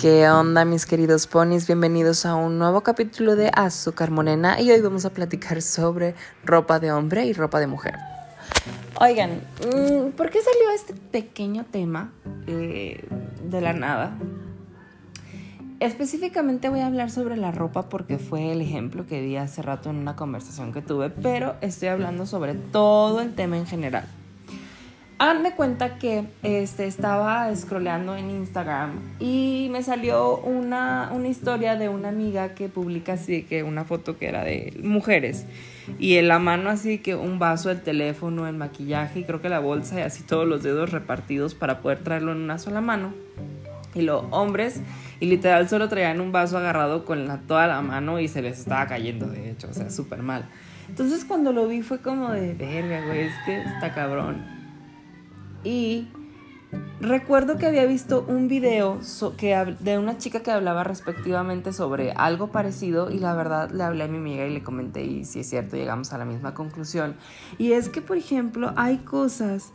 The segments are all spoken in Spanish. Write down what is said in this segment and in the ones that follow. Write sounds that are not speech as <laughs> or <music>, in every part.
¿Qué onda mis queridos ponis? Bienvenidos a un nuevo capítulo de Azúcar Morena y hoy vamos a platicar sobre ropa de hombre y ropa de mujer. Oigan, mm, ¿por qué salió este pequeño tema eh, de la nada? Específicamente voy a hablar sobre la ropa porque fue el ejemplo que di hace rato en una conversación que tuve, pero estoy hablando sobre todo el tema en general. Hagan de cuenta que este, estaba scrolleando en Instagram y me salió una, una historia de una amiga que publica así que una foto que era de mujeres y en la mano así que un vaso, el teléfono, el maquillaje y creo que la bolsa y así todos los dedos repartidos para poder traerlo en una sola mano. Y los hombres y literal solo traían un vaso agarrado con la, toda la mano y se les estaba cayendo, de hecho, o sea, súper mal. Entonces cuando lo vi fue como de, verga, güey, es que está cabrón. Y recuerdo que había visto un video que, de una chica que hablaba respectivamente sobre algo parecido y la verdad le hablé a mi amiga y le comenté y si es cierto llegamos a la misma conclusión. Y es que, por ejemplo, hay cosas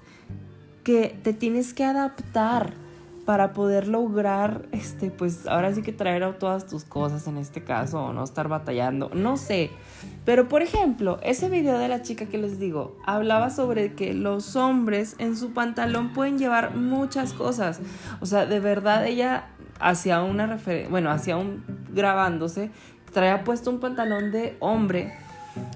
que te tienes que adaptar para poder lograr, este, pues ahora sí que traer todas tus cosas en este caso o no estar batallando, no sé. Pero por ejemplo, ese video de la chica que les digo, hablaba sobre que los hombres en su pantalón pueden llevar muchas cosas. O sea, de verdad ella hacía una referencia, bueno, hacía un grabándose, traía puesto un pantalón de hombre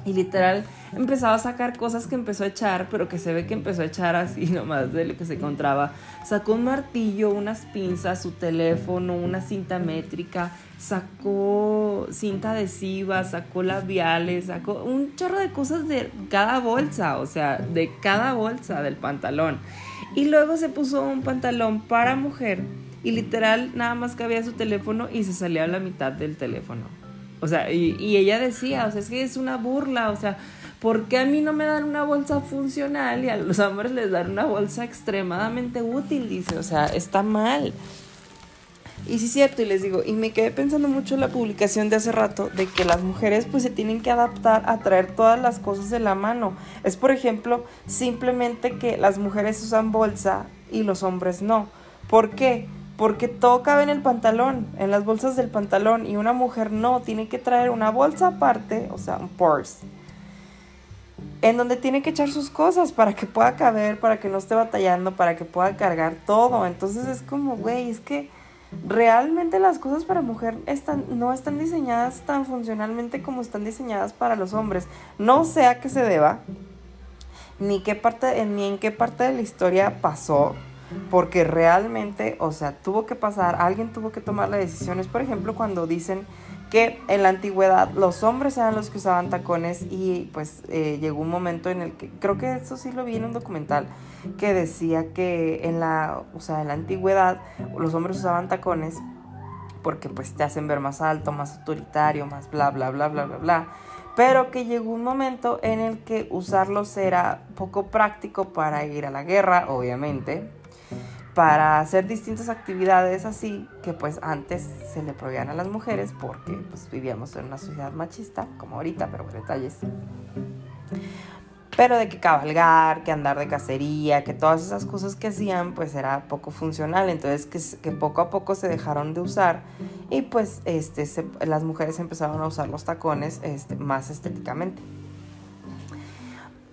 y literal empezaba a sacar cosas que empezó a echar, pero que se ve que empezó a echar así <laughs> nomás de lo que se encontraba. Sacó un martillo, unas pinzas, su teléfono, una cinta métrica, sacó cinta adhesiva, sacó labiales, sacó un chorro de cosas de cada bolsa, o sea, de cada bolsa del pantalón. Y luego se puso un pantalón para mujer y literal nada más cabía su teléfono y se salía a la mitad del teléfono. O sea, y, y, ella decía, o sea, es que es una burla, o sea, ¿por qué a mí no me dan una bolsa funcional y a los hombres les dan una bolsa extremadamente útil? Dice, o sea, está mal. Y sí es cierto, y les digo, y me quedé pensando mucho en la publicación de hace rato, de que las mujeres pues se tienen que adaptar a traer todas las cosas de la mano. Es por ejemplo, simplemente que las mujeres usan bolsa y los hombres no. ¿Por qué? Porque todo cabe en el pantalón, en las bolsas del pantalón, y una mujer no, tiene que traer una bolsa aparte, o sea, un purse, en donde tiene que echar sus cosas para que pueda caber, para que no esté batallando, para que pueda cargar todo. Entonces es como, güey, es que realmente las cosas para mujer están, no están diseñadas tan funcionalmente como están diseñadas para los hombres. No sé a qué se deba, ni, qué parte, ni en qué parte de la historia pasó, porque realmente, o sea, tuvo que pasar, alguien tuvo que tomar las decisiones, por ejemplo, cuando dicen que en la antigüedad los hombres eran los que usaban tacones y pues eh, llegó un momento en el que, creo que eso sí lo vi en un documental, que decía que en la, o sea, en la antigüedad los hombres usaban tacones porque pues te hacen ver más alto, más autoritario, más bla, bla, bla, bla, bla, bla. Pero que llegó un momento en el que usarlos era poco práctico para ir a la guerra, obviamente, para hacer distintas actividades así que pues antes se le prohibían a las mujeres porque pues vivíamos en una sociedad machista como ahorita, pero detalles. Pero de que cabalgar, que andar de cacería, que todas esas cosas que hacían pues era poco funcional, entonces que, que poco a poco se dejaron de usar y pues este, las mujeres empezaron a usar los tacones este, más estéticamente.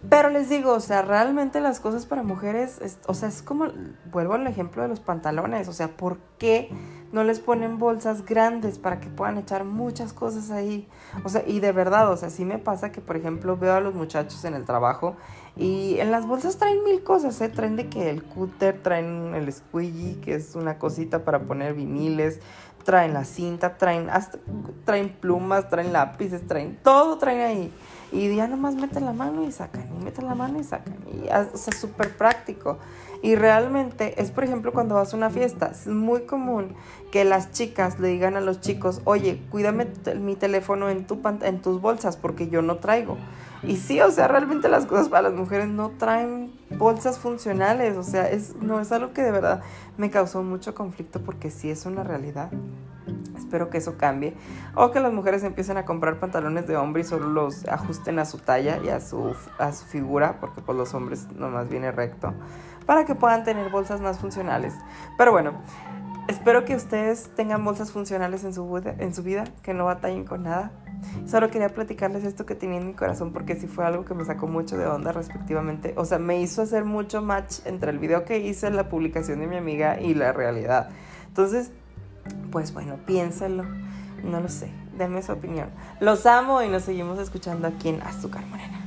Pero les digo, o sea, realmente las cosas para mujeres, o sea, es como, vuelvo al ejemplo de los pantalones, o sea, ¿por qué no les ponen bolsas grandes para que puedan echar muchas cosas ahí? O sea, y de verdad, o sea, sí me pasa que, por ejemplo, veo a los muchachos en el trabajo y en las bolsas traen mil cosas, ¿eh? Traen de que el cúter, traen el squeegee, que es una cosita para poner viniles, traen la cinta, traen, hasta, traen plumas, traen lápices, traen todo, traen ahí. Y ya nomás meten la mano y sacan, y meten la mano y sacan. Y, o sea, súper práctico. Y realmente es, por ejemplo, cuando vas a una fiesta, es muy común que las chicas le digan a los chicos, oye, cuídame mi teléfono en, tu en tus bolsas porque yo no traigo. Y sí, o sea, realmente las cosas para las mujeres no traen bolsas funcionales, o sea, es, no es algo que de verdad me causó mucho conflicto porque sí es una realidad. Espero que eso cambie. O que las mujeres empiecen a comprar pantalones de hombre y solo los ajusten a su talla y a su, a su figura, porque pues los hombres nomás viene recto, para que puedan tener bolsas más funcionales. Pero bueno, Espero que ustedes tengan bolsas funcionales en su, en su vida, que no batallen con nada. Solo quería platicarles esto que tenía en mi corazón porque sí fue algo que me sacó mucho de onda respectivamente. O sea, me hizo hacer mucho match entre el video que hice, la publicación de mi amiga y la realidad. Entonces, pues bueno, piénsalo. No lo sé. Denme su opinión. Los amo y nos seguimos escuchando aquí en Azúcar Morena.